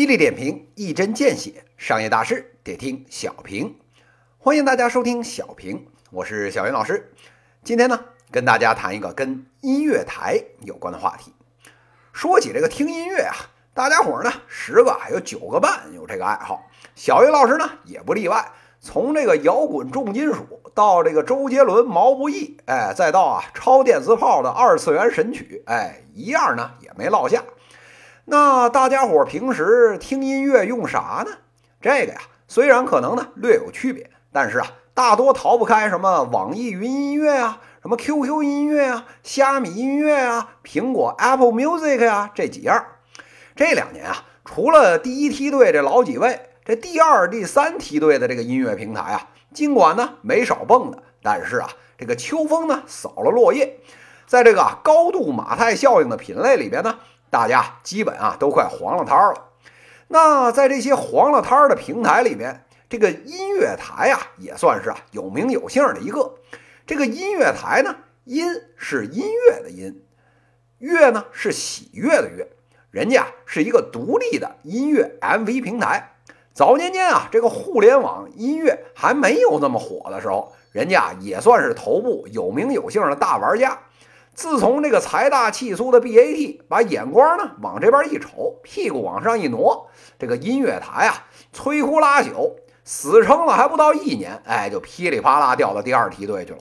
犀利点评，一针见血，商业大事得听小平。欢迎大家收听小平，我是小云老师。今天呢，跟大家谈一个跟音乐台有关的话题。说起这个听音乐啊，大家伙呢，十个还有九个半有这个爱好，小云老师呢也不例外。从这个摇滚重金属到这个周杰伦、毛不易，哎，再到啊超电磁炮的二次元神曲，哎，一样呢也没落下。那大家伙平时听音乐用啥呢？这个呀，虽然可能呢略有区别，但是啊，大多逃不开什么网易云音乐啊、什么 QQ 音乐啊、虾米音乐啊、苹果 Apple Music 呀这几样。这两年啊，除了第一梯队这老几位。这第二、第三梯队的这个音乐平台啊，尽管呢没少蹦的，但是啊，这个秋风呢扫了落叶，在这个高度马太效应的品类里边呢，大家基本啊都快黄了摊了。那在这些黄了摊的平台里边，这个音乐台啊也算是啊有名有姓的一个。这个音乐台呢，音是音乐的音，乐呢是喜悦的乐，人家是一个独立的音乐 MV 平台。早年间啊，这个互联网音乐还没有那么火的时候，人家也算是头部有名有姓的大玩家。自从这个财大气粗的 BAT 把眼光呢往这边一瞅，屁股往上一挪，这个音乐台啊摧枯拉朽，死撑了还不到一年，哎，就噼里啪啦掉到第二梯队去了。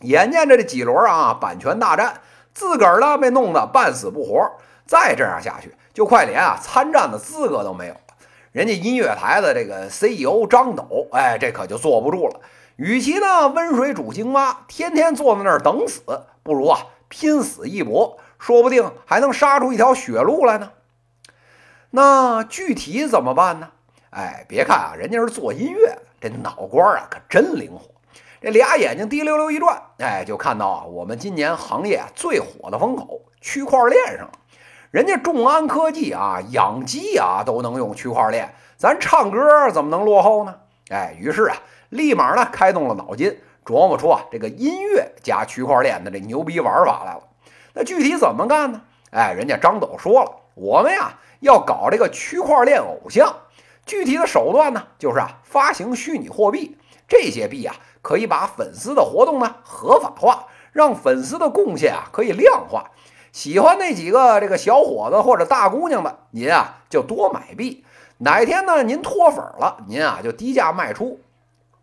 眼见着这几轮啊版权大战，自个儿呢被弄得半死不活，再这样下去，就快连啊参战的资格都没有了。人家音乐台的这个 CEO 张斗，哎，这可就坐不住了。与其呢温水煮青蛙，天天坐在那儿等死，不如啊拼死一搏，说不定还能杀出一条血路来呢。那具体怎么办呢？哎，别看啊，人家是做音乐，这脑瓜啊可真灵活。这俩眼睛滴溜溜一转，哎，就看到啊我们今年行业最火的风口——区块链上了。人家众安科技啊，养鸡啊都能用区块链，咱唱歌怎么能落后呢？哎，于是啊，立马呢开动了脑筋，琢磨出啊这个音乐加区块链的这牛逼玩法来了。那具体怎么干呢？哎，人家张斗说了，我们呀要搞这个区块链偶像，具体的手段呢就是啊发行虚拟货币，这些币啊可以把粉丝的活动呢合法化，让粉丝的贡献啊可以量化。喜欢那几个这个小伙子或者大姑娘的，您啊就多买币。哪天呢您脱粉了，您啊就低价卖出。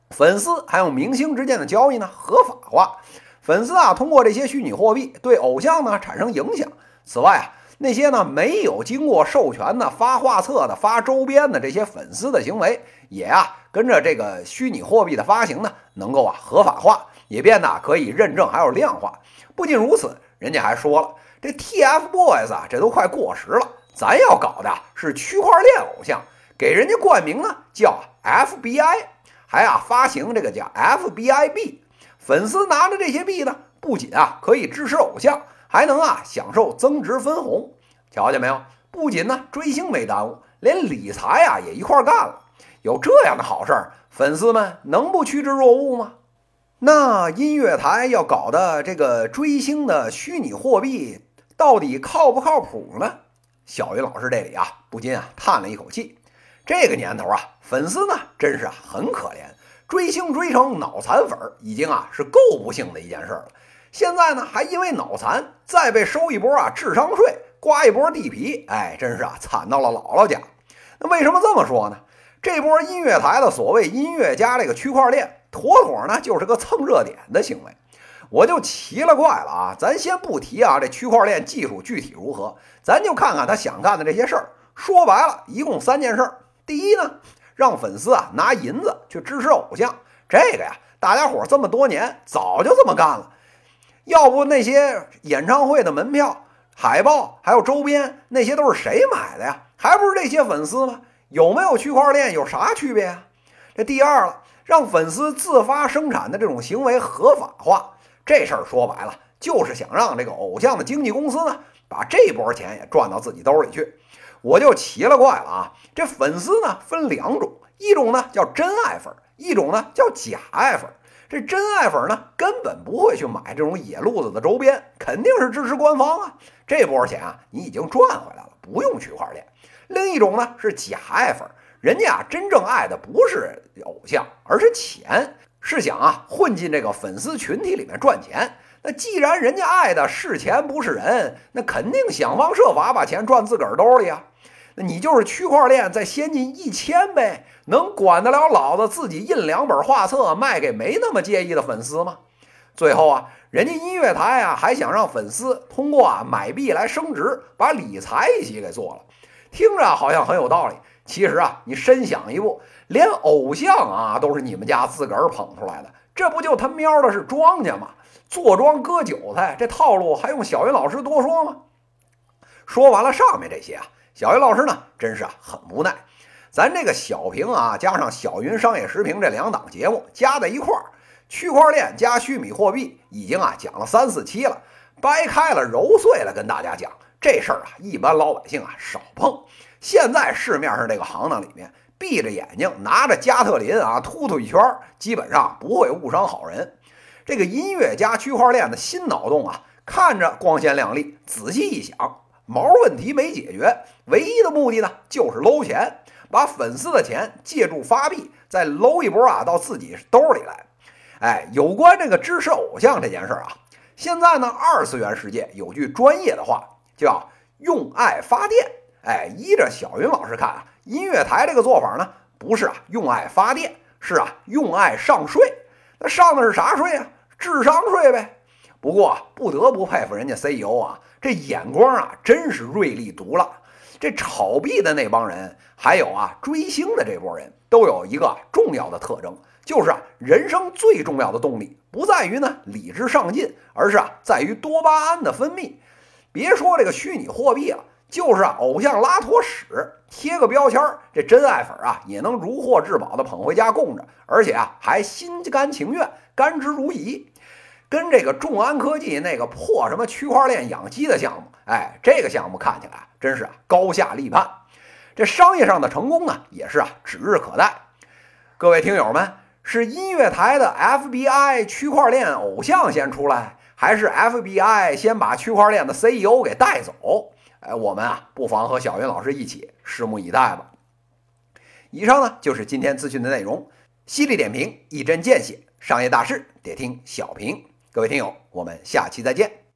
粉丝还有明星之间的交易呢合法化。粉丝啊通过这些虚拟货币对偶像呢产生影响。此外啊那些呢没有经过授权的发画册的发周边的这些粉丝的行为，也啊跟着这个虚拟货币的发行呢能够啊合法化，也变得可以认证还有量化。不仅如此，人家还说了。这 TFBOYS 啊，这都快过时了。咱要搞的是区块链偶像，给人家冠名呢，叫 FBI，还啊发行这个叫 FBI 币。粉丝拿着这些币呢，不仅啊可以支持偶像，还能啊享受增值分红。瞧见没有？不仅呢追星没耽误，连理财啊也一块干了。有这样的好事儿，粉丝们能不趋之若鹜吗？那音乐台要搞的这个追星的虚拟货币。到底靠不靠谱呢？小云老师这里啊，不禁啊叹了一口气。这个年头啊，粉丝呢真是啊很可怜，追星追成脑残粉已经啊是够不幸的一件事了。现在呢，还因为脑残再被收一波啊智商税，刮一波地皮，哎，真是啊惨到了姥姥家。那为什么这么说呢？这波音乐台的所谓音乐家这个区块链，妥妥呢就是个蹭热点的行为。我就奇了怪了啊！咱先不提啊，这区块链技术具体如何，咱就看看他想干的这些事儿。说白了，一共三件事儿。第一呢，让粉丝啊拿银子去支持偶像，这个呀，大家伙这么多年早就这么干了。要不那些演唱会的门票、海报还有周边，那些都是谁买的呀？还不是这些粉丝吗？有没有区块链有啥区别啊？这第二了，让粉丝自发生产的这种行为合法化。这事儿说白了，就是想让这个偶像的经纪公司呢，把这波钱也赚到自己兜里去。我就奇了怪了啊！这粉丝呢分两种，一种呢叫真爱粉，一种呢叫假爱粉。这真爱粉呢，根本不会去买这种野路子的周边，肯定是支持官方啊。这波钱啊，你已经赚回来了，不用区块链。另一种呢是假爱粉，人家啊真正爱的不是偶像，而是钱，是想啊混进这个粉丝群体里面赚钱。那既然人家爱的是钱不是人，那肯定想方设法把钱赚自个儿兜里啊。那你就是区块链再先进一千倍，能管得了老子自己印两本画册卖给没那么介意的粉丝吗？最后啊，人家音乐台啊还想让粉丝通过啊买币来升值，把理财一起给做了，听着好像很有道理。其实啊，你深想一步，连偶像啊都是你们家自个儿捧出来的，这不就他喵的是庄家吗？坐庄割韭菜，这套路还用小云老师多说吗？说完了上面这些啊。小云老师呢，真是啊很无奈。咱这个小平啊，加上小云商业时评这两档节目加在一块儿，区块链加虚拟货币已经啊讲了三四期了，掰开了揉碎了跟大家讲这事儿啊，一般老百姓啊少碰。现在市面上这个行当里面，闭着眼睛拿着加特林啊突突一圈，基本上不会误伤好人。这个音乐加区块链的新脑洞啊，看着光鲜亮丽，仔细一想。毛问题没解决，唯一的目的呢，就是搂钱，把粉丝的钱借助发币再搂一波啊，到自己兜里来。哎，有关这个支持偶像这件事啊，现在呢，二次元世界有句专业的话叫“用爱发电”。哎，依着小云老师看啊，音乐台这个做法呢，不是啊用爱发电，是啊用爱上税。那上的是啥税啊？智商税呗。不过不得不佩服人家 CEO 啊。这眼光啊，真是锐利毒辣。这炒币的那帮人，还有啊追星的这波人，都有一个重要的特征，就是啊，人生最重要的动力不在于呢理智上进，而是啊在于多巴胺的分泌。别说这个虚拟货币了，就是啊偶像拉坨屎，贴个标签儿，这真爱粉啊也能如获至宝的捧回家供着，而且啊还心甘情愿，甘之如饴。跟这个众安科技那个破什么区块链养鸡的项目，哎，这个项目看起来真是啊高下立判。这商业上的成功呢，也是啊指日可待。各位听友们，是音乐台的 FBI 区块链偶像先出来，还是 FBI 先把区块链的 CEO 给带走？哎，我们啊不妨和小云老师一起拭目以待吧。以上呢就是今天资讯的内容，犀利点评，一针见血，商业大事得听小平。各位听友，我们下期再见。